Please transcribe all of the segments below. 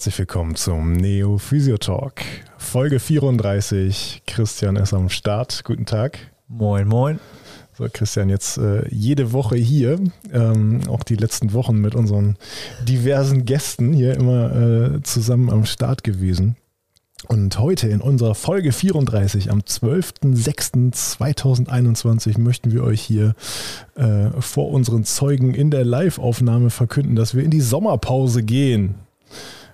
herzlich willkommen zum Neo Physio Talk. Folge 34. Christian ist am Start. Guten Tag. Moin, moin. So, Christian, jetzt äh, jede Woche hier, ähm, auch die letzten Wochen mit unseren diversen Gästen hier immer äh, zusammen am Start gewesen. Und heute in unserer Folge 34 am 12.06.2021 möchten wir euch hier äh, vor unseren Zeugen in der Live-Aufnahme verkünden, dass wir in die Sommerpause gehen.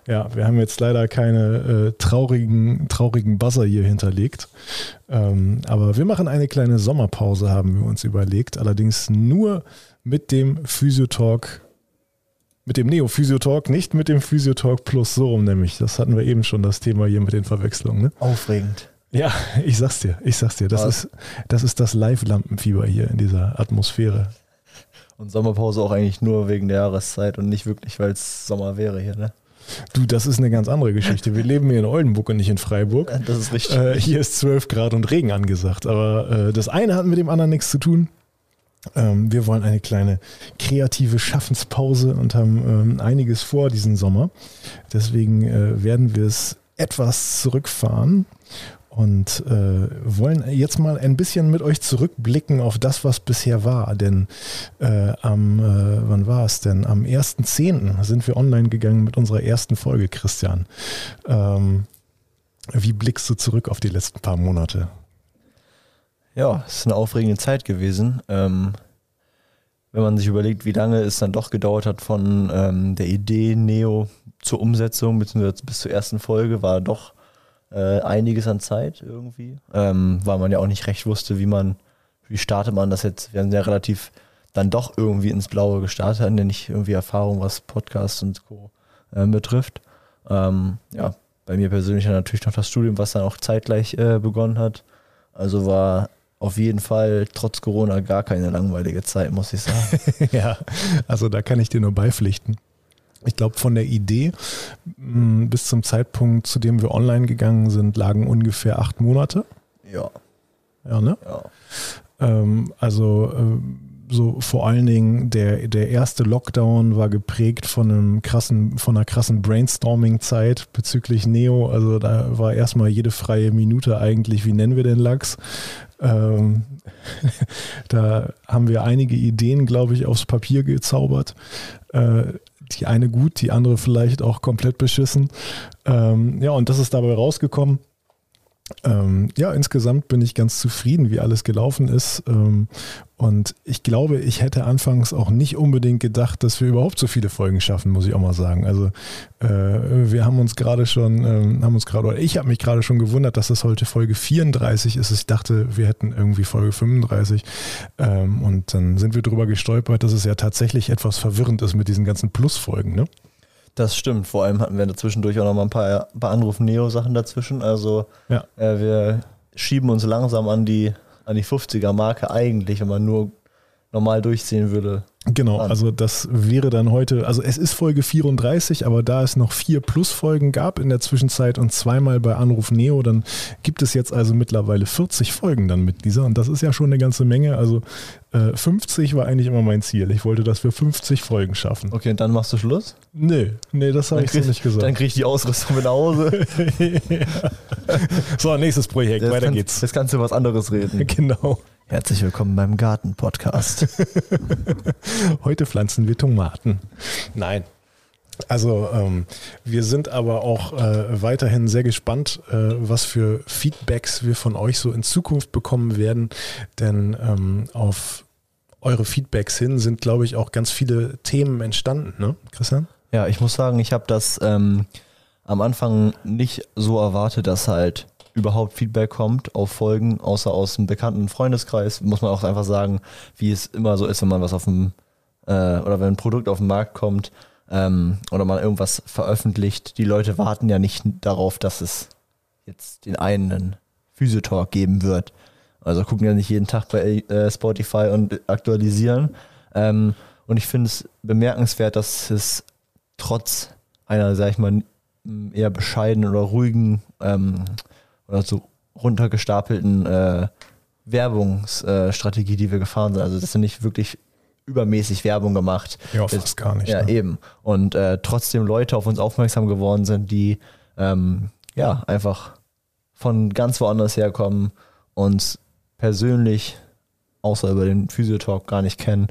Ja, wir haben jetzt leider keine äh, traurigen, traurigen Buzzer hier hinterlegt. Ähm, aber wir machen eine kleine Sommerpause, haben wir uns überlegt. Allerdings nur mit dem Physiotalk mit dem Neo Physiotalk, nicht mit dem Physiotalk Plus, so rum nämlich. Das hatten wir eben schon, das Thema hier mit den Verwechslungen. Ne? Aufregend. Ja, ich sag's dir, ich sag's dir. Das, ist, das ist das Live-Lampenfieber hier in dieser Atmosphäre. Und Sommerpause auch eigentlich nur wegen der Jahreszeit und nicht wirklich, weil es Sommer wäre hier, ne? Du, das ist eine ganz andere Geschichte. Wir leben hier in Oldenburg und nicht in Freiburg. Das ist richtig. Äh, hier ist 12 Grad und Regen angesagt. Aber äh, das eine hat mit dem anderen nichts zu tun. Ähm, wir wollen eine kleine kreative Schaffenspause und haben ähm, einiges vor diesen Sommer. Deswegen äh, werden wir es etwas zurückfahren und äh, wollen jetzt mal ein bisschen mit euch zurückblicken auf das, was bisher war. Denn äh, am, äh, wann war es denn? Am 1.10. sind wir online gegangen mit unserer ersten Folge, Christian. Ähm, wie blickst du zurück auf die letzten paar Monate? Ja, es ist eine aufregende Zeit gewesen. Ähm, wenn man sich überlegt, wie lange es dann doch gedauert hat von ähm, der Idee Neo zur Umsetzung, beziehungsweise bis zur ersten Folge, war doch äh, einiges an Zeit irgendwie. Ähm, weil man ja auch nicht recht wusste, wie man, wie startet man das jetzt. Wir haben ja relativ dann doch irgendwie ins Blaue gestartet, hatten ja nicht irgendwie Erfahrung, was Podcasts und Co. Äh, betrifft. Ähm, ja, bei mir persönlich natürlich noch das Studium, was dann auch zeitgleich äh, begonnen hat. Also war auf jeden Fall trotz Corona gar keine langweilige Zeit, muss ich sagen. ja, also da kann ich dir nur beipflichten. Ich glaube, von der Idee mh, bis zum Zeitpunkt, zu dem wir online gegangen sind, lagen ungefähr acht Monate. Ja. Ja, ne? Ja. Ähm, also äh, so vor allen Dingen der, der erste Lockdown war geprägt von einem krassen, von einer krassen Brainstorming-Zeit bezüglich Neo. Also da war erstmal jede freie Minute eigentlich, wie nennen wir den Lachs? Ähm, da haben wir einige Ideen, glaube ich, aufs Papier gezaubert. Äh, die eine gut, die andere vielleicht auch komplett beschissen. Ähm, ja, und das ist dabei rausgekommen. Ähm, ja, insgesamt bin ich ganz zufrieden, wie alles gelaufen ist. Ähm, und ich glaube, ich hätte anfangs auch nicht unbedingt gedacht, dass wir überhaupt so viele Folgen schaffen, muss ich auch mal sagen. Also äh, wir haben uns gerade schon, ähm, haben uns gerade, oder ich habe mich gerade schon gewundert, dass das heute Folge 34 ist. Ich dachte, wir hätten irgendwie Folge 35. Ähm, und dann sind wir drüber gestolpert, dass es ja tatsächlich etwas verwirrend ist mit diesen ganzen Plusfolgen, ne? Das stimmt. Vor allem hatten wir dazwischendurch auch noch mal ein paar, paar Anruf-Neo-Sachen dazwischen. Also Ja. äh, wir schieben uns langsam an die, an die 50er-Marke eigentlich, wenn man nur normal durchsehen würde. Genau, An. also das wäre dann heute, also es ist Folge 34, aber da es noch vier Plus-Folgen gab in der Zwischenzeit und zweimal bei Anruf Neo, dann gibt es jetzt also mittlerweile 40 Folgen dann mit dieser und das ist ja schon eine ganze Menge. Also äh, 50 war eigentlich immer mein Ziel. Ich wollte, dass wir 50 Folgen schaffen. Okay, und dann machst du Schluss? Nee, nee, das habe ich so krieg- nicht gesagt. Dann krieg ich die Ausrüstung mit nach Hause. so, nächstes Projekt, Jetzt weiter kann- geht's. Jetzt kannst du was anderes reden. Genau. Herzlich willkommen beim Garten-Podcast. Heute pflanzen wir Tomaten. Nein. Also ähm, wir sind aber auch äh, weiterhin sehr gespannt, äh, was für Feedbacks wir von euch so in Zukunft bekommen werden. Denn ähm, auf eure Feedbacks hin sind, glaube ich, auch ganz viele Themen entstanden, ne, Christian? Ja, ich muss sagen, ich habe das ähm, am Anfang nicht so erwartet, dass halt überhaupt Feedback kommt auf Folgen, außer aus einem bekannten Freundeskreis. Muss man auch einfach sagen, wie es immer so ist, wenn man was auf dem äh, oder wenn ein Produkt auf den Markt kommt ähm, oder man irgendwas veröffentlicht. Die Leute warten ja nicht darauf, dass es jetzt den einen Physiotalk geben wird. Also gucken ja nicht jeden Tag bei äh, Spotify und aktualisieren. Ähm, und ich finde es bemerkenswert, dass es trotz einer, sag ich mal, eher bescheidenen oder ruhigen ähm, oder so runtergestapelten äh, Werbungsstrategie, die wir gefahren sind. Also das sind nicht wirklich übermäßig Werbung gemacht. Ja, fast gar nicht. Ja, ne? eben. Und äh, trotzdem Leute auf uns aufmerksam geworden sind, die ähm, ja einfach von ganz woanders herkommen, uns persönlich außer über den Physiotalk gar nicht kennen.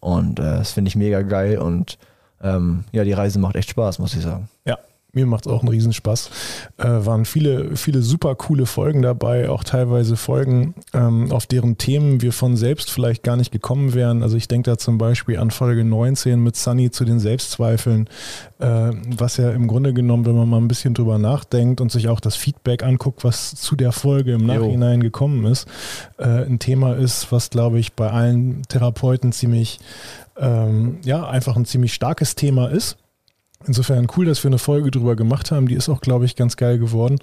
Und äh, das finde ich mega geil und ähm, ja, die Reise macht echt Spaß, muss ich sagen. Ja, mir macht es auch einen Riesenspaß. Äh, waren viele, viele super coole Folgen dabei, auch teilweise Folgen, ähm, auf deren Themen wir von selbst vielleicht gar nicht gekommen wären. Also ich denke da zum Beispiel an Folge 19 mit Sunny zu den Selbstzweifeln, äh, was ja im Grunde genommen, wenn man mal ein bisschen drüber nachdenkt und sich auch das Feedback anguckt, was zu der Folge im Nachhinein jo. gekommen ist, äh, ein Thema ist, was glaube ich bei allen Therapeuten ziemlich, ähm, ja, einfach ein ziemlich starkes Thema ist Insofern cool, dass wir eine Folge drüber gemacht haben. Die ist auch, glaube ich, ganz geil geworden.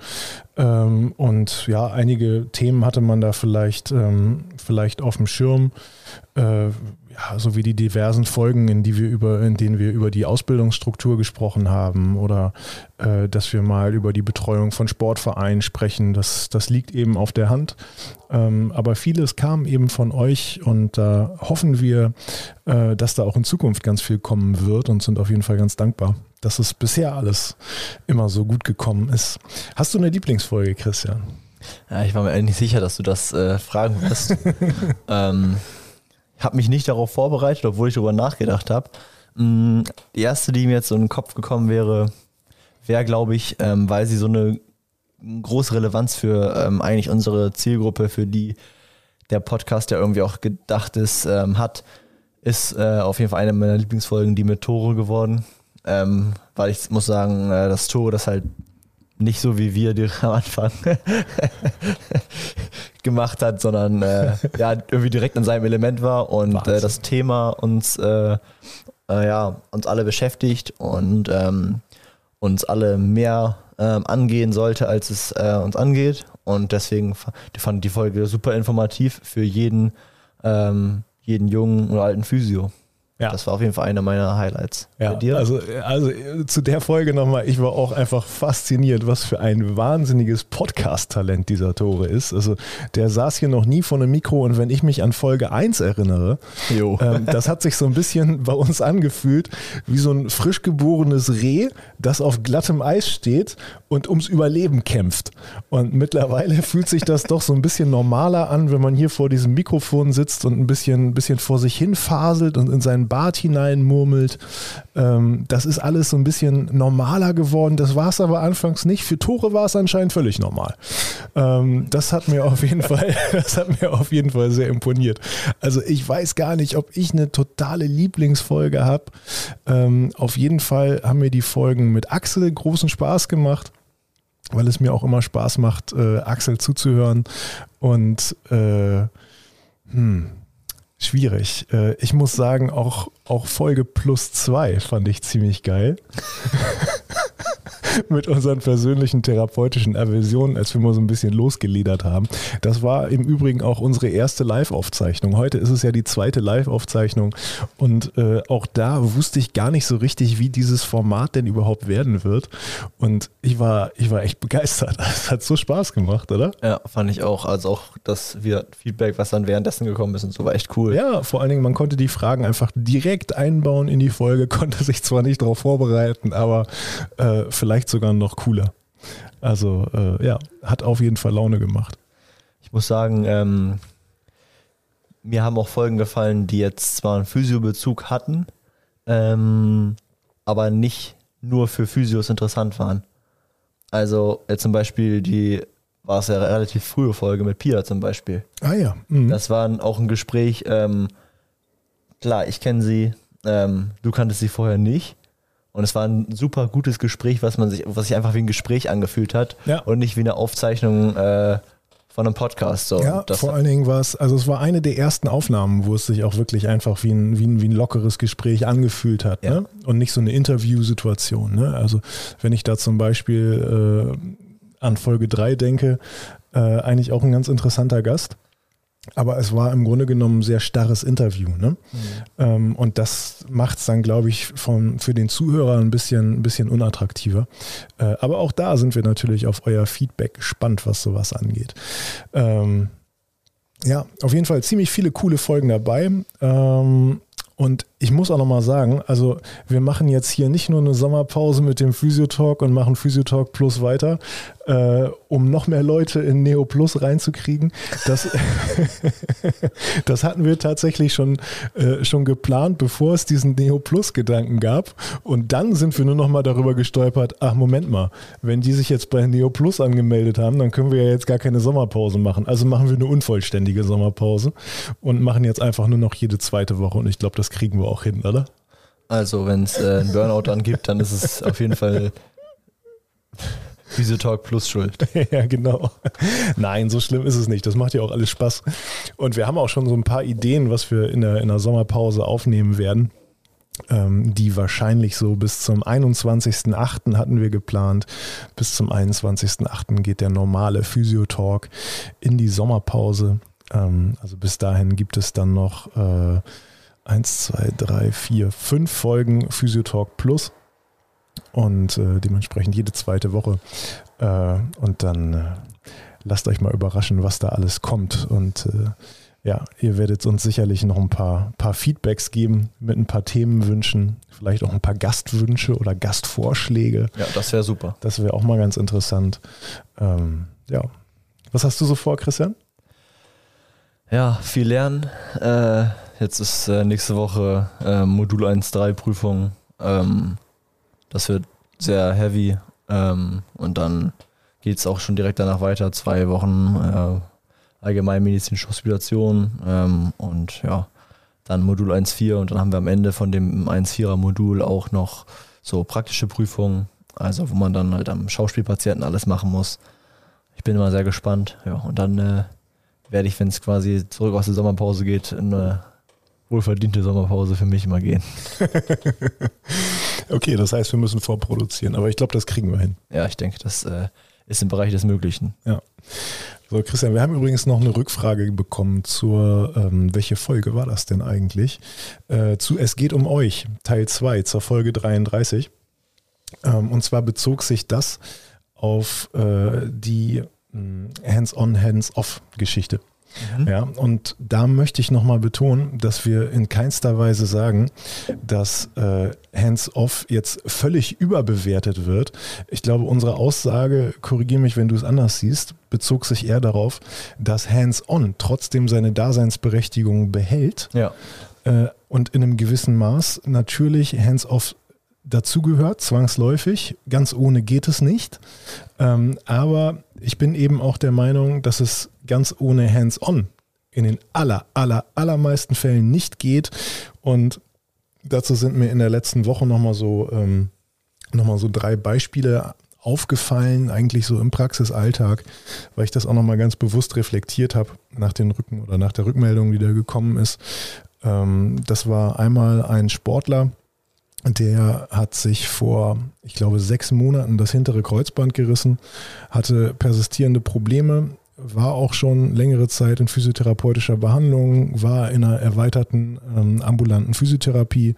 Ähm, und ja, einige Themen hatte man da vielleicht, ähm, vielleicht auf dem Schirm. Äh, ja, so wie die diversen Folgen, in, die wir über, in denen wir über die Ausbildungsstruktur gesprochen haben oder äh, dass wir mal über die Betreuung von Sportvereinen sprechen. Das, das liegt eben auf der Hand. Ähm, aber vieles kam eben von euch und da hoffen wir, äh, dass da auch in Zukunft ganz viel kommen wird und sind auf jeden Fall ganz dankbar dass es bisher alles immer so gut gekommen ist. Hast du eine Lieblingsfolge, Christian? Ja, ich war mir eigentlich nicht sicher, dass du das äh, fragen wirst. ähm, ich habe mich nicht darauf vorbereitet, obwohl ich darüber nachgedacht habe. Mm, die erste, die mir jetzt so in den Kopf gekommen wäre, wäre, glaube ich, ähm, weil sie so eine große Relevanz für ähm, eigentlich unsere Zielgruppe, für die der Podcast, der irgendwie auch gedacht ist, ähm, hat, ist äh, auf jeden Fall eine meiner Lieblingsfolgen, die mit Tore geworden. Ähm, weil ich muss sagen, äh, das Tore, das halt nicht so wie wir die am Anfang gemacht hat, sondern äh, ja, irgendwie direkt in seinem Element war und äh, das Thema uns, äh, äh, ja, uns alle beschäftigt und ähm, uns alle mehr ähm, angehen sollte, als es äh, uns angeht. Und deswegen fand ich die Folge super informativ für jeden, ähm, jeden jungen oder alten Physio. Ja. Das war auf jeden Fall einer meiner Highlights. Ja, Also, also zu der Folge nochmal, ich war auch einfach fasziniert, was für ein wahnsinniges Podcast-Talent dieser Tore ist. Also der saß hier noch nie vor einem Mikro und wenn ich mich an Folge 1 erinnere, ähm, das hat sich so ein bisschen bei uns angefühlt wie so ein frisch geborenes Reh, das auf glattem Eis steht und ums Überleben kämpft. Und mittlerweile fühlt sich das doch so ein bisschen normaler an, wenn man hier vor diesem Mikrofon sitzt und ein bisschen, ein bisschen vor sich hin faselt und in seinen Bart hineinmurmelt. Ähm, das ist alles so ein bisschen normaler geworden. Das war es aber anfangs nicht. Für Tore war es anscheinend völlig normal. Ähm, das hat mir auf jeden Fall, das hat mir auf jeden Fall sehr imponiert. Also ich weiß gar nicht, ob ich eine totale Lieblingsfolge habe. Ähm, auf jeden Fall haben mir die Folgen mit Axel großen Spaß gemacht weil es mir auch immer Spaß macht, äh, Axel zuzuhören. Und äh, hm, Schwierig. Äh, ich muss sagen, auch, auch Folge plus zwei fand ich ziemlich geil. mit unseren persönlichen therapeutischen Aversionen, als wir mal so ein bisschen losgeledert haben. Das war im Übrigen auch unsere erste Live-Aufzeichnung. Heute ist es ja die zweite Live-Aufzeichnung und äh, auch da wusste ich gar nicht so richtig, wie dieses Format denn überhaupt werden wird. Und ich war, ich war echt begeistert. Es hat so Spaß gemacht, oder? Ja, fand ich auch. Also auch das Feedback, was dann währenddessen gekommen ist und so, war echt cool. Ja, vor allen Dingen, man konnte die Fragen einfach direkt einbauen in die Folge, konnte sich zwar nicht darauf vorbereiten, aber äh, vielleicht vielleicht sogar noch cooler. Also äh, ja, hat auf jeden Fall Laune gemacht. Ich muss sagen, ähm, mir haben auch Folgen gefallen, die jetzt zwar einen Physiobezug hatten, ähm, aber nicht nur für Physios interessant waren. Also jetzt zum Beispiel die war es ja eine relativ frühe Folge mit Pia zum Beispiel. Ah ja. Mhm. Das war auch ein Gespräch, ähm, klar, ich kenne sie, ähm, du kanntest sie vorher nicht. Und es war ein super gutes Gespräch, was man sich, was sich einfach wie ein Gespräch angefühlt hat ja. und nicht wie eine Aufzeichnung äh, von einem Podcast. So. Ja, das vor allen Dingen war es, also es war eine der ersten Aufnahmen, wo es sich auch wirklich einfach wie ein, wie ein, wie ein lockeres Gespräch angefühlt hat. Ja. Ne? Und nicht so eine Interviewsituation. Ne? Also wenn ich da zum Beispiel äh, an Folge 3 denke, äh, eigentlich auch ein ganz interessanter Gast. Aber es war im Grunde genommen ein sehr starres Interview. Ne? Mhm. Ähm, und das macht es dann, glaube ich, von, für den Zuhörer ein bisschen, ein bisschen unattraktiver. Äh, aber auch da sind wir natürlich auf euer Feedback gespannt, was sowas angeht. Ähm, ja, auf jeden Fall ziemlich viele coole Folgen dabei. Ähm, Und ich muss auch nochmal sagen, also wir machen jetzt hier nicht nur eine Sommerpause mit dem Physiotalk und machen Physiotalk Plus weiter, äh, um noch mehr Leute in Neo Plus reinzukriegen. Das, das hatten wir tatsächlich schon, äh, schon geplant, bevor es diesen Neo Plus Gedanken gab. Und dann sind wir nur nochmal darüber gestolpert, ach Moment mal, wenn die sich jetzt bei Neo Plus angemeldet haben, dann können wir ja jetzt gar keine Sommerpause machen. Also machen wir eine unvollständige Sommerpause und machen jetzt einfach nur noch jede zweite Woche. Und ich glaube, das kriegen wir auch hin, oder? Also, wenn es äh, einen Burnout dann gibt, dann ist es auf jeden Fall Physiotalk plus Schuld. ja, genau. Nein, so schlimm ist es nicht. Das macht ja auch alles Spaß. Und wir haben auch schon so ein paar Ideen, was wir in der, in der Sommerpause aufnehmen werden. Ähm, die wahrscheinlich so bis zum 21.08. hatten wir geplant. Bis zum 21.08. geht der normale Physiotalk in die Sommerpause. Ähm, also bis dahin gibt es dann noch äh, eins, zwei, drei, vier, fünf Folgen Physiotalk Plus und äh, dementsprechend jede zweite Woche. Äh, und dann äh, lasst euch mal überraschen, was da alles kommt. Und äh, ja, ihr werdet uns sicherlich noch ein paar, paar Feedbacks geben mit ein paar Themenwünschen, vielleicht auch ein paar Gastwünsche oder Gastvorschläge. Ja, das wäre super. Das wäre auch mal ganz interessant. Ähm, ja. Was hast du so vor, Christian? Ja, viel lernen. Äh, Jetzt ist äh, nächste Woche äh, Modul 1.3 Prüfung. Ähm, das wird sehr heavy. Ähm, und dann geht es auch schon direkt danach weiter. Zwei Wochen äh, allgemeinmedizinische Hospitation. Ähm, und ja, dann Modul 1.4 und dann haben wir am Ende von dem 1.4er Modul auch noch so praktische Prüfungen, also wo man dann halt am Schauspielpatienten alles machen muss. Ich bin immer sehr gespannt. Ja, und dann äh, werde ich, wenn es quasi zurück aus der Sommerpause geht, in eine wohlverdiente Sommerpause für mich mal gehen. okay, das heißt, wir müssen vorproduzieren, aber ich glaube, das kriegen wir hin. Ja, ich denke, das äh, ist im Bereich des Möglichen. Ja. So, Christian, wir haben übrigens noch eine Rückfrage bekommen zur, ähm, welche Folge war das denn eigentlich? Äh, zu Es geht um euch, Teil 2, zur Folge 33. Ähm, und zwar bezog sich das auf äh, die hm, Hands-on, Hands-off-Geschichte. Mhm. Ja, und da möchte ich nochmal betonen, dass wir in keinster Weise sagen, dass äh, Hands-off jetzt völlig überbewertet wird. Ich glaube, unsere Aussage, korrigiere mich, wenn du es anders siehst, bezog sich eher darauf, dass Hands-on trotzdem seine Daseinsberechtigung behält. Ja. Äh, und in einem gewissen Maß natürlich Hands-off dazugehört, zwangsläufig. Ganz ohne geht es nicht. Ähm, aber ich bin eben auch der Meinung, dass es ganz ohne Hands-on in den aller, aller, allermeisten Fällen nicht geht. Und dazu sind mir in der letzten Woche nochmal so, ähm, noch so drei Beispiele aufgefallen, eigentlich so im Praxisalltag, weil ich das auch nochmal ganz bewusst reflektiert habe nach den Rücken oder nach der Rückmeldung, die da gekommen ist. Ähm, das war einmal ein Sportler, der hat sich vor, ich glaube, sechs Monaten das hintere Kreuzband gerissen, hatte persistierende Probleme, war auch schon längere Zeit in physiotherapeutischer Behandlung, war in einer erweiterten ähm, ambulanten Physiotherapie.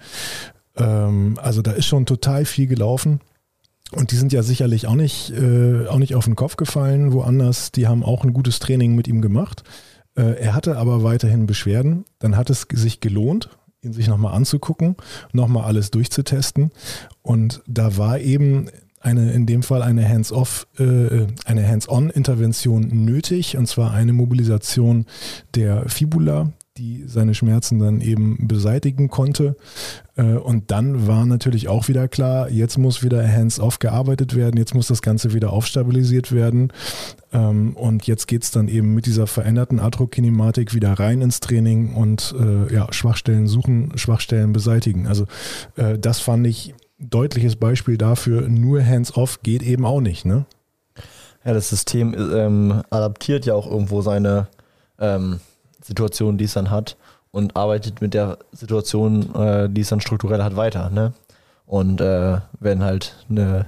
Ähm, also da ist schon total viel gelaufen. Und die sind ja sicherlich auch nicht, äh, auch nicht auf den Kopf gefallen, woanders. Die haben auch ein gutes Training mit ihm gemacht. Äh, er hatte aber weiterhin Beschwerden. Dann hat es sich gelohnt, ihn sich nochmal anzugucken, nochmal alles durchzutesten. Und da war eben eine, in dem Fall eine Hands-off, äh, eine Hands-on-Intervention nötig, und zwar eine Mobilisation der Fibula, die seine Schmerzen dann eben beseitigen konnte. Äh, und dann war natürlich auch wieder klar, jetzt muss wieder hands-off gearbeitet werden, jetzt muss das Ganze wieder aufstabilisiert werden. Ähm, und jetzt geht es dann eben mit dieser veränderten Atrokinematik wieder rein ins Training und äh, ja, Schwachstellen suchen, Schwachstellen beseitigen. Also äh, das fand ich deutliches Beispiel dafür, nur hands-off geht eben auch nicht. Ne? Ja, das System ähm, adaptiert ja auch irgendwo seine ähm, Situation, die es dann hat und arbeitet mit der Situation, äh, die es dann strukturell hat, weiter. Ne? Und äh, wenn halt eine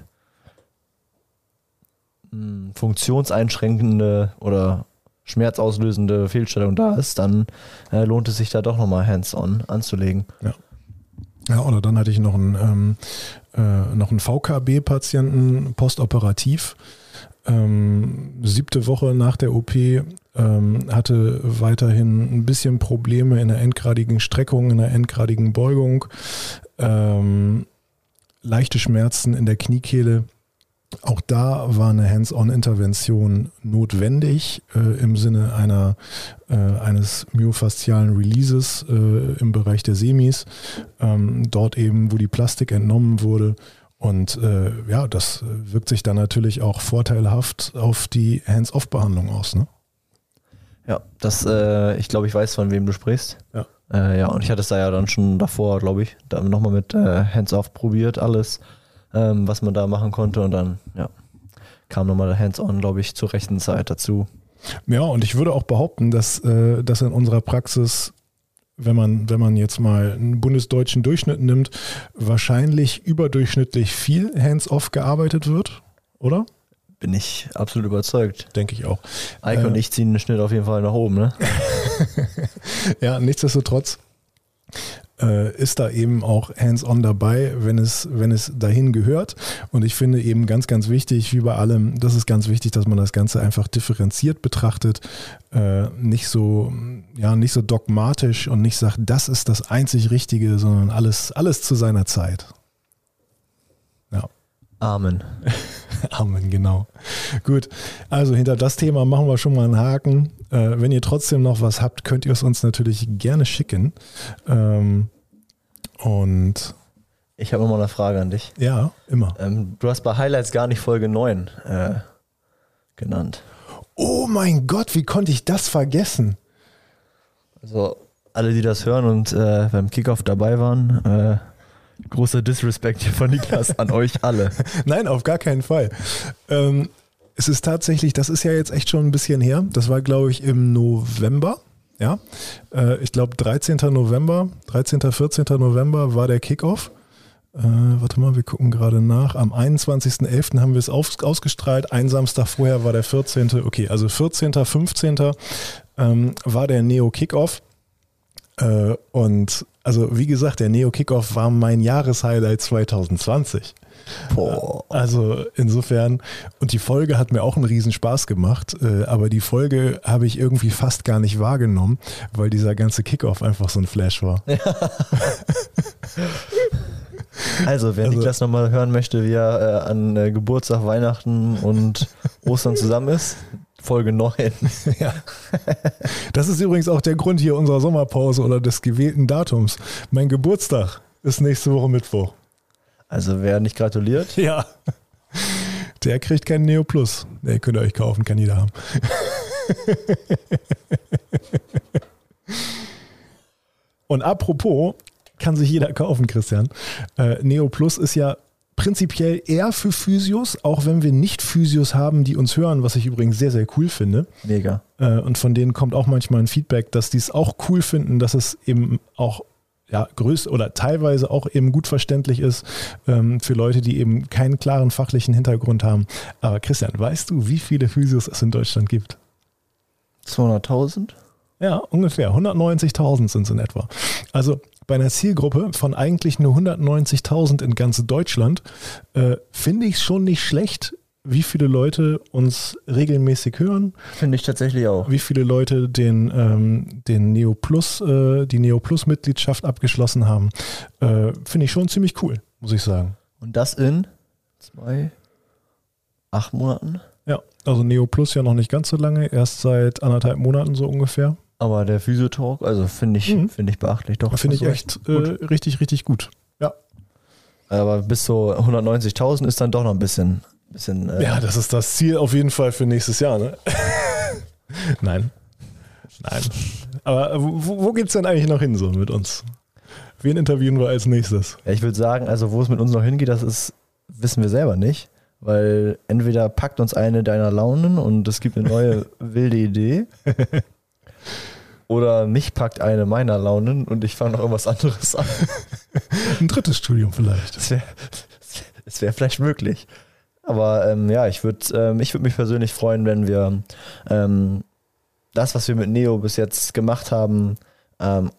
hm, funktionseinschränkende oder schmerzauslösende Fehlstellung da ist, dann äh, lohnt es sich da doch nochmal hands-on anzulegen. Ja. Ja, oder dann hatte ich noch einen, ähm, äh, noch einen VKB-Patienten postoperativ. Ähm, siebte Woche nach der OP, ähm, hatte weiterhin ein bisschen Probleme in der endgradigen Streckung, in der endgradigen Beugung, ähm, leichte Schmerzen in der Kniekehle. Auch da war eine Hands-on-Intervention notwendig äh, im Sinne einer, äh, eines myofaszialen Releases äh, im Bereich der Semis, ähm, dort eben, wo die Plastik entnommen wurde. Und äh, ja, das wirkt sich dann natürlich auch vorteilhaft auf die Hands-off-Behandlung aus. Ne? Ja, das, äh, ich glaube, ich weiß, von wem du sprichst. Ja. Äh, ja, und ich hatte es da ja dann schon davor, glaube ich, dann nochmal mit Hands-off probiert, alles ähm, was man da machen konnte. Und dann, ja, kam nochmal Hands-on, glaube ich, zur rechten Zeit dazu. Ja, und ich würde auch behaupten, dass, äh, dass in unserer Praxis, wenn man, wenn man jetzt mal einen bundesdeutschen Durchschnitt nimmt, wahrscheinlich überdurchschnittlich viel hands-off gearbeitet wird, oder? Bin ich absolut überzeugt. Denke ich auch. Eike äh, und ich ziehen den Schnitt auf jeden Fall nach oben, ne? ja, nichtsdestotrotz äh, ist da eben auch hands-on dabei, wenn es, wenn es dahin gehört. Und ich finde eben ganz, ganz wichtig, wie bei allem, das ist ganz wichtig, dass man das Ganze einfach differenziert betrachtet, äh, nicht so, ja, nicht so dogmatisch und nicht sagt, das ist das einzig Richtige, sondern alles, alles zu seiner Zeit. Ja. Amen. Amen, genau. Gut, also hinter das Thema machen wir schon mal einen Haken. Äh, wenn ihr trotzdem noch was habt, könnt ihr es uns natürlich gerne schicken. Ähm, und ich habe nochmal eine Frage an dich. Ja, immer. Ähm, du hast bei Highlights gar nicht Folge 9 äh, genannt. Oh mein Gott, wie konnte ich das vergessen? Also alle, die das hören und äh, beim Kickoff dabei waren, äh, großer Disrespect hier von Niklas an euch alle. Nein, auf gar keinen Fall. Ähm, es ist tatsächlich, das ist ja jetzt echt schon ein bisschen her. Das war, glaube ich, im November. Ja, äh, ich glaube 13. November, 13. 14. November war der Kickoff. Äh, warte mal, wir gucken gerade nach. Am 21.11. haben wir es ausgestrahlt. Ein Samstag vorher war der 14. Okay, also 14., 15. Ähm, war der Neo Kickoff. Äh, und also wie gesagt, der Neo Kickoff war mein Jahreshighlight 2020. Boah. Also insofern, und die Folge hat mir auch einen riesen Spaß gemacht, äh, aber die Folge habe ich irgendwie fast gar nicht wahrgenommen, weil dieser ganze Kickoff einfach so ein Flash war. Also, wer also, Niklas nochmal hören möchte, wie er äh, an äh, Geburtstag, Weihnachten und Ostern zusammen ist, Folge 9. Ja. Das ist übrigens auch der Grund hier unserer Sommerpause oder des gewählten Datums. Mein Geburtstag ist nächste Woche Mittwoch. Also wer nicht gratuliert? Ja. Der kriegt keinen Neo Plus. Nee, könnt ihr euch kaufen, kann jeder haben. Und apropos, kann sich jeder kaufen, Christian. Äh, Neo Plus ist ja prinzipiell eher für Physios, auch wenn wir nicht Physios haben, die uns hören, was ich übrigens sehr, sehr cool finde. Mega. Äh, und von denen kommt auch manchmal ein Feedback, dass die es auch cool finden, dass es eben auch ja, größt oder teilweise auch eben gut verständlich ist ähm, für Leute, die eben keinen klaren fachlichen Hintergrund haben. Aber Christian, weißt du, wie viele Physios es in Deutschland gibt? 200.000? Ja, ungefähr. 190.000 sind es in etwa. Also bei einer Zielgruppe von eigentlich nur 190.000 in ganz Deutschland äh, finde ich es schon nicht schlecht, wie viele Leute uns regelmäßig hören. Finde ich tatsächlich auch. Wie viele Leute den, ähm, den Neo Plus, äh, die Neo Plus Mitgliedschaft abgeschlossen haben. Äh, Finde ich schon ziemlich cool, muss ich sagen. Und das in zwei, acht Monaten? Ja, also Neo Plus ja noch nicht ganz so lange, erst seit anderthalb Monaten so ungefähr. Aber der Physiotalk, also finde ich, mhm. finde ich beachtlich doch. Finde ich echt äh, richtig, richtig gut. Ja. Aber bis so 190.000 ist dann doch noch ein bisschen bisschen. Äh ja, das ist das Ziel auf jeden Fall für nächstes Jahr, ne? Nein. Nein. Aber wo, wo geht es denn eigentlich noch hin so mit uns? Wen interviewen wir als nächstes? Ja, ich würde sagen, also wo es mit uns noch hingeht, das ist, wissen wir selber nicht. Weil entweder packt uns eine deiner Launen und es gibt eine neue wilde Idee. Oder mich packt eine meiner Launen und ich fange noch irgendwas anderes an. Ein drittes Studium vielleicht. Das wäre wär vielleicht möglich. Aber ähm, ja, ich würde ähm, würd mich persönlich freuen, wenn wir ähm, das, was wir mit Neo bis jetzt gemacht haben, ähm,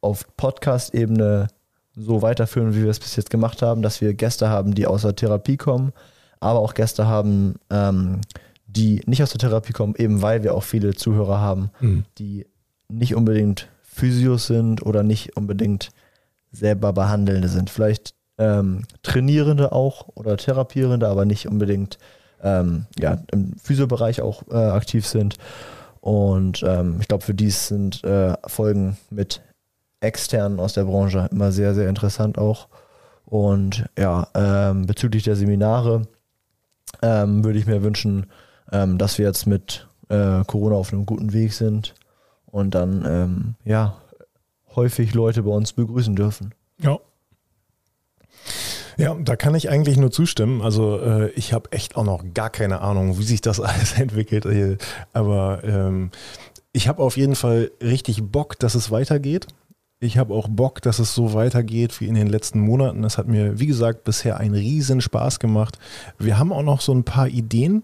auf Podcast-Ebene so weiterführen, wie wir es bis jetzt gemacht haben, dass wir Gäste haben, die aus der Therapie kommen, aber auch Gäste haben, ähm, die nicht aus der Therapie kommen, eben weil wir auch viele Zuhörer haben, Mhm. die nicht unbedingt Physios sind oder nicht unbedingt selber Behandelnde sind. Vielleicht ähm, Trainierende auch oder Therapierende, aber nicht unbedingt ähm, ja, im Physiobereich auch äh, aktiv sind. Und ähm, ich glaube, für dies sind äh, Folgen mit Externen aus der Branche immer sehr, sehr interessant auch. Und ja, ähm, bezüglich der Seminare ähm, würde ich mir wünschen, ähm, dass wir jetzt mit äh, Corona auf einem guten Weg sind und dann ähm, ja häufig Leute bei uns begrüßen dürfen. Ja. Ja, da kann ich eigentlich nur zustimmen. Also äh, ich habe echt auch noch gar keine Ahnung, wie sich das alles entwickelt. Aber ähm, ich habe auf jeden Fall richtig Bock, dass es weitergeht. Ich habe auch Bock, dass es so weitergeht wie in den letzten Monaten. Es hat mir, wie gesagt, bisher einen riesen Spaß gemacht. Wir haben auch noch so ein paar Ideen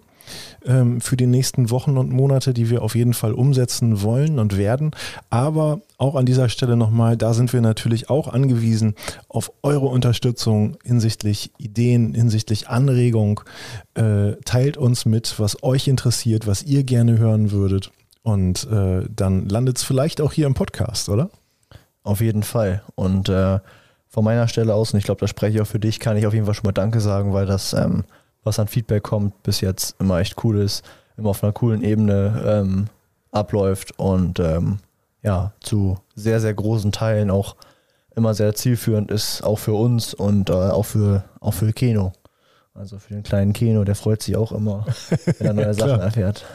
ähm, für die nächsten Wochen und Monate, die wir auf jeden Fall umsetzen wollen und werden. Aber auch an dieser Stelle nochmal, da sind wir natürlich auch angewiesen auf eure Unterstützung hinsichtlich Ideen, hinsichtlich Anregung. Äh, teilt uns mit, was euch interessiert, was ihr gerne hören würdet. Und äh, dann landet es vielleicht auch hier im Podcast, oder? Auf jeden Fall. Und äh, von meiner Stelle aus, und ich glaube, da spreche ich auch für dich, kann ich auf jeden Fall schon mal Danke sagen, weil das, ähm, was an Feedback kommt, bis jetzt immer echt cool ist, immer auf einer coolen Ebene ähm, abläuft und ähm, ja, zu sehr, sehr großen Teilen auch immer sehr zielführend ist, auch für uns und äh, auch für auch für Keno. Also für den kleinen Keno, der freut sich auch immer, wenn er neue Ja, Sachen erfährt.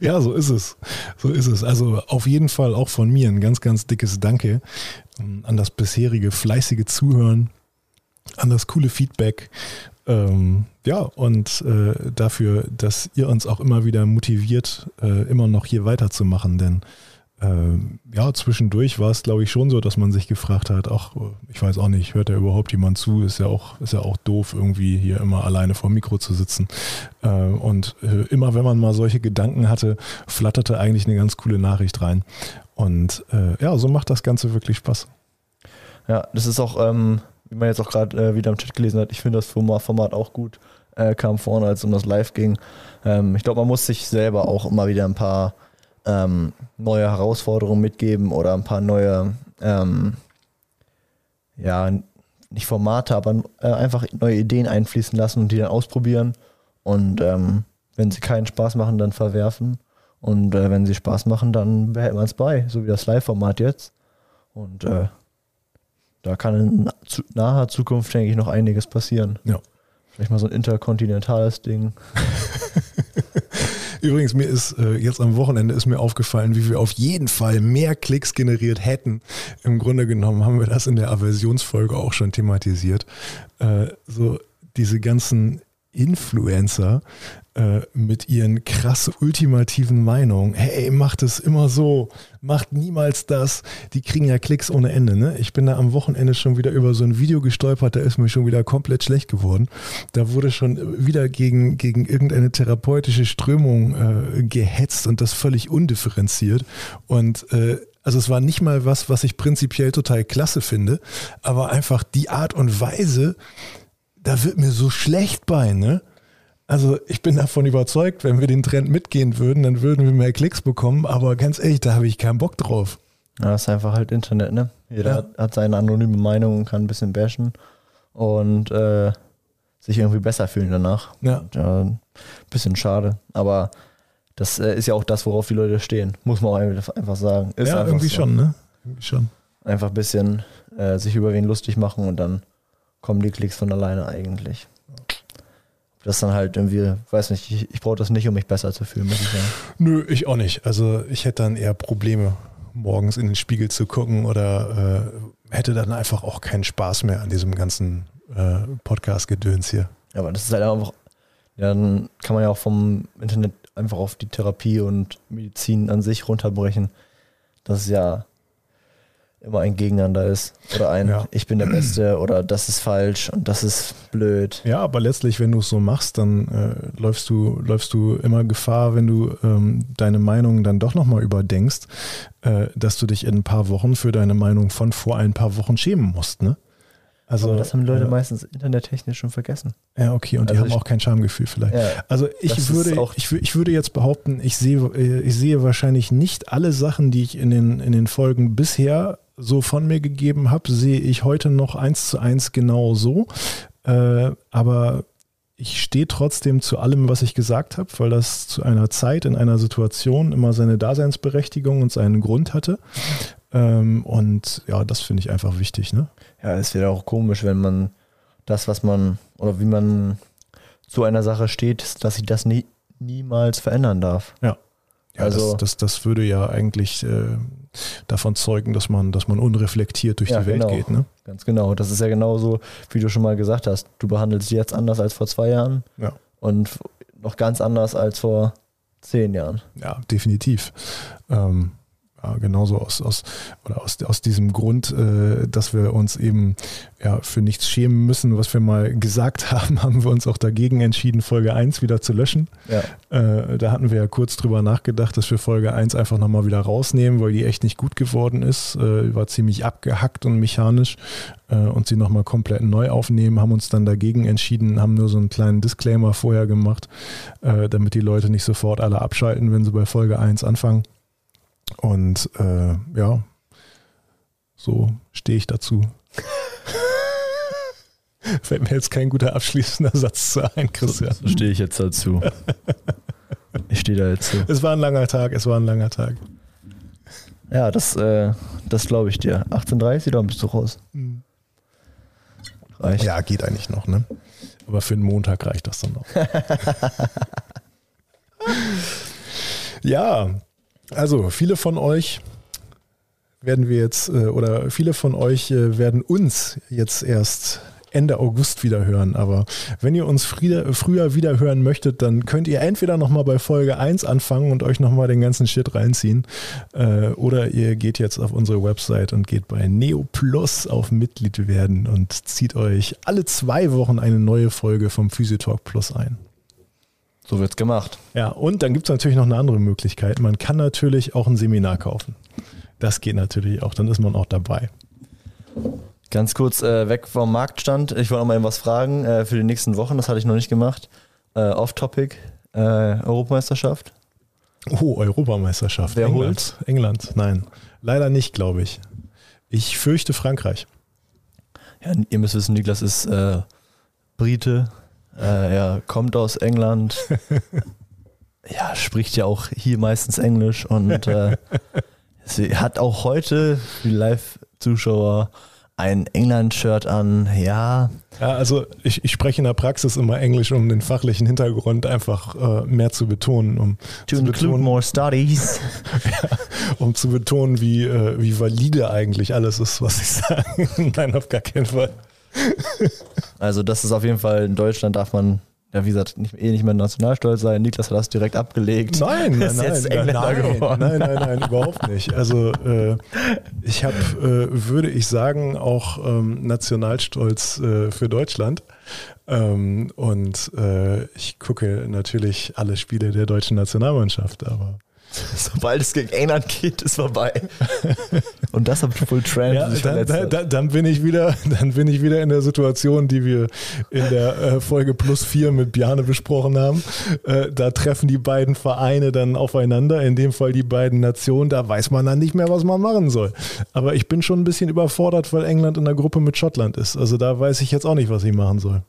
Ja, so ist es. So ist es. Also auf jeden Fall auch von mir ein ganz, ganz dickes Danke ähm, an das bisherige fleißige Zuhören, an das coole Feedback. Ähm, ja, und äh, dafür, dass ihr uns auch immer wieder motiviert, äh, immer noch hier weiterzumachen. Denn ähm, ja, zwischendurch war es, glaube ich, schon so, dass man sich gefragt hat, ach, ich weiß auch nicht, hört da überhaupt jemand zu? Ist ja auch, ist ja auch doof, irgendwie hier immer alleine vor Mikro zu sitzen. Äh, und äh, immer wenn man mal solche Gedanken hatte, flatterte eigentlich eine ganz coole Nachricht rein. Und äh, ja, so macht das Ganze wirklich Spaß. Ja, das ist auch, ähm, wie man jetzt auch gerade äh, wieder im Chat gelesen hat, ich finde das Format, auch gut. Äh, kam vorne, als es um das Live ging. Ähm, ich glaube, man muss sich selber auch immer wieder ein paar ähm, neue Herausforderungen mitgeben oder ein paar neue, ähm, ja, nicht Formate, aber äh, einfach neue Ideen einfließen lassen und die dann ausprobieren. Und ähm, wenn sie keinen Spaß machen, dann verwerfen. Und äh, wenn sie Spaß machen, dann behält man es bei, so wie das Live-Format jetzt. Und äh, da kann in naher Zukunft, denke ich, noch einiges passieren. Ja. Vielleicht mal so ein interkontinentales Ding. Übrigens, mir ist äh, jetzt am Wochenende ist mir aufgefallen, wie wir auf jeden Fall mehr Klicks generiert hätten. Im Grunde genommen haben wir das in der Aversionsfolge auch schon thematisiert. Äh, so diese ganzen Influencer äh, mit ihren krass ultimativen Meinungen. Hey, macht es immer so, macht niemals das. Die kriegen ja Klicks ohne Ende. Ne? Ich bin da am Wochenende schon wieder über so ein Video gestolpert, da ist mir schon wieder komplett schlecht geworden. Da wurde schon wieder gegen, gegen irgendeine therapeutische Strömung äh, gehetzt und das völlig undifferenziert. Und äh, also es war nicht mal was, was ich prinzipiell total klasse finde, aber einfach die Art und Weise, da wird mir so schlecht bei, ne? Also ich bin davon überzeugt, wenn wir den Trend mitgehen würden, dann würden wir mehr Klicks bekommen, aber ganz ehrlich, da habe ich keinen Bock drauf. Ja, das ist einfach halt Internet, ne? Jeder Ja. hat, hat seine anonyme Meinung und kann ein bisschen bashen und äh, sich irgendwie besser fühlen danach. Ja. Und, ja, ein bisschen schade. Aber das äh, ist ja auch das, worauf die Leute stehen. Muss man auch einfach sagen. Ist ja, irgendwie so. schon, ne? Irgendwie schon. Einfach ein bisschen äh, sich über wen lustig machen und dann kommen die Klicks von alleine eigentlich. Das dann halt irgendwie, weiß nicht, ich, ich brauche das nicht, um mich besser zu fühlen, muss ich sagen. Nö, ich auch nicht. Also ich hätte dann eher Probleme, morgens in den Spiegel zu gucken oder äh, hätte dann einfach auch keinen Spaß mehr an diesem ganzen äh, Podcast-Gedöns hier. Ja, aber das ist halt einfach, ja, dann kann man ja auch vom Internet einfach auf die Therapie und Medizin an sich runterbrechen, dass es ja immer ein Gegeneinander ist. Oder ein Ja. Ich bin der Beste oder das ist falsch und das ist blöd. Ja, aber letztlich, wenn du es so machst, dann äh, läufst, du, läufst du immer Gefahr, wenn du ähm, deine Meinung dann doch nochmal überdenkst, äh, dass du dich in ein paar Wochen für deine Meinung von vor ein paar Wochen schämen musst. Ne? Also, Aber das haben die Leute äh, meistens internettechnisch schon vergessen. Ja, okay, und die Also haben ich- auch kein Schamgefühl vielleicht. Ja, Also ich würde, auch- ich, ich würde jetzt behaupten, ich sehe, äh, ich sehe wahrscheinlich nicht alle Sachen, die ich in den, in den Folgen bisher so von mir gegeben habe, sehe ich heute noch eins zu eins genau so. Äh, aber ich stehe trotzdem zu allem, was ich gesagt habe, weil das zu einer Zeit, in einer Situation immer seine Daseinsberechtigung und seinen Grund hatte. Ähm, und ja, das finde ich einfach wichtig. Ne? Ja, es wäre auch komisch, wenn man das, was man oder wie man zu einer Sache steht, dass sich das nie, niemals verändern darf. Ja, Also- das, das, das würde ja eigentlich äh, davon zeugen, dass man, dass man unreflektiert durch Ja, die Welt genau. geht. Ne? Ganz genau. Das ist ja genauso, wie du schon mal gesagt hast. Du behandelst sie jetzt anders als vor zwei Jahren Ja. und noch ganz anders als vor zehn Jahren. Ja, definitiv. Ähm, ja, genauso aus, aus, oder aus, aus diesem Grund, äh, dass wir uns eben ja, für nichts schämen müssen, was wir mal gesagt haben, haben wir uns auch dagegen entschieden, Folge 1 wieder zu löschen. Ja. Äh, da hatten wir ja kurz drüber nachgedacht, dass wir Folge 1 einfach nochmal wieder rausnehmen, weil die echt nicht gut geworden ist. Äh, war ziemlich abgehackt und mechanisch äh, und sie nochmal komplett neu aufnehmen, haben uns dann dagegen entschieden, haben nur so einen kleinen Disclaimer vorher gemacht, äh, damit die Leute nicht sofort alle abschalten, wenn sie bei Folge 1 anfangen. Und äh, ja, so stehe ich dazu. Fällt mir jetzt kein guter abschließender Satz zu ein, Christian. So stehe ich jetzt dazu. ich stehe da jetzt zu. Es war ein langer Tag, es war ein langer Tag. Ja, das, äh, das glaube ich dir. 18.30 dann bist du raus. Reicht. Ja, geht eigentlich noch, ne? Aber für einen Montag reicht das dann noch. ja, also viele von euch werden wir jetzt, äh, oder viele von euch äh, werden uns jetzt erst Ende August wieder hören. Aber wenn ihr uns früher, wieder hören möchtet, dann könnt ihr entweder nochmal bei Folge 1 anfangen und euch nochmal den ganzen Shit reinziehen. Äh, oder ihr geht jetzt auf unsere Website und geht bei Neo Plus auf Mitglied werden und zieht euch alle zwei Wochen eine neue Folge vom Physiotalk Plus ein. So wird's gemacht. Ja, und dann gibt es natürlich noch eine andere Möglichkeit. Man kann natürlich auch ein Seminar kaufen. Das geht natürlich auch, dann ist man auch dabei. Ganz kurz äh, weg vom Marktstand. Ich wollte noch mal eben was fragen äh, für die nächsten Wochen. Das hatte ich noch nicht gemacht. Äh, Off-Topic. Äh, Europameisterschaft. Oh, Europameisterschaft. Wer England. England, nein. Leider nicht, glaube ich. Ich fürchte Frankreich. Ja, ihr müsst wissen, Niklas ist äh, Brite. Äh, er kommt aus England. ja, spricht ja auch hier meistens Englisch und äh, sie hat auch heute für die Live-Zuschauer ein England-Shirt an. Ja, Ja, also ich, ich spreche in der Praxis immer Englisch, um den fachlichen Hintergrund einfach äh, mehr zu betonen, um to zu include betonen, more studies. um zu betonen, wie, äh, wie valide eigentlich alles ist, was ich sage. Nein, auf gar keinen Fall. Also das ist auf jeden Fall, in Deutschland darf man, ja wie gesagt, nicht, eh nicht mehr nationalstolz sein. Niklas hat das direkt abgelegt. Nein, nein, Ist nein, nein, nein, nein, nein, überhaupt nicht. Also äh, ich habe, äh, würde ich sagen, auch ähm, Nationalstolz äh, für Deutschland. Ähm, und äh, ich gucke natürlich alle Spiele der deutschen Nationalmannschaft, aber Sobald es gegen England geht, ist vorbei. Und das obwohl Trent ja, sich dann, verletzt dann, hat. dann, dann bin ich wieder, dann bin ich wieder in der Situation, die wir in der äh, Folge plus vier mit Bjane besprochen haben. Äh, da treffen die beiden Vereine dann aufeinander, in dem Fall die beiden Nationen. Da weiß man dann nicht mehr, was man machen soll. Aber ich bin schon ein bisschen überfordert, weil England in der Gruppe mit Schottland ist. Also da weiß ich jetzt auch nicht, was ich machen soll.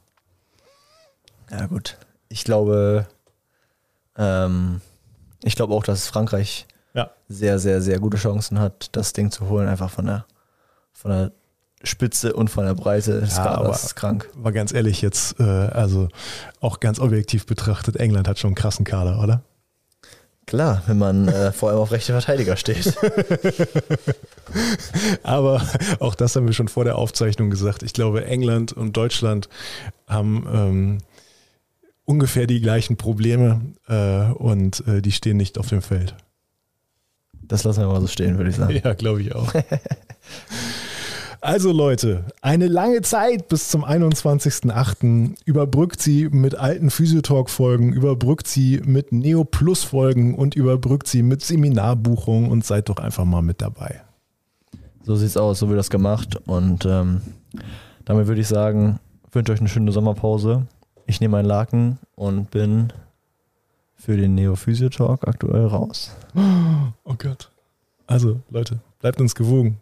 Ja gut. Ich glaube, ähm, ich glaube auch, dass Frankreich Ja. sehr, sehr, sehr gute Chancen hat, das Ding zu holen, einfach von der, von der Spitze und von der Breite des Ja, Kaders. ist krank. Aber ganz ehrlich, jetzt, äh, also auch ganz objektiv betrachtet, England hat schon einen krassen Kader, oder? Klar, wenn man äh, vor allem auf rechte Verteidiger steht. Aber auch das haben wir schon vor der Aufzeichnung gesagt. Ich glaube, England und Deutschland haben ähm, ungefähr die gleichen Probleme äh, und äh, die stehen nicht auf dem Feld. Das lassen wir mal so stehen, würde ich sagen. Ja, glaube ich auch. Also Leute, eine lange Zeit bis zum 21.08. überbrückt sie mit alten Physiotalk-Folgen, überbrückt sie mit Neo Plus-Folgen und überbrückt sie mit Seminarbuchungen und seid doch einfach mal mit dabei. So sieht's aus, so wird das gemacht. Und ähm, Damit würde ich sagen, wünsche euch eine schöne Sommerpause. Ich nehme meinen Laken und bin für den Neo-Physio-Talk aktuell raus. Oh Gott. Also, Leute, bleibt uns gewogen.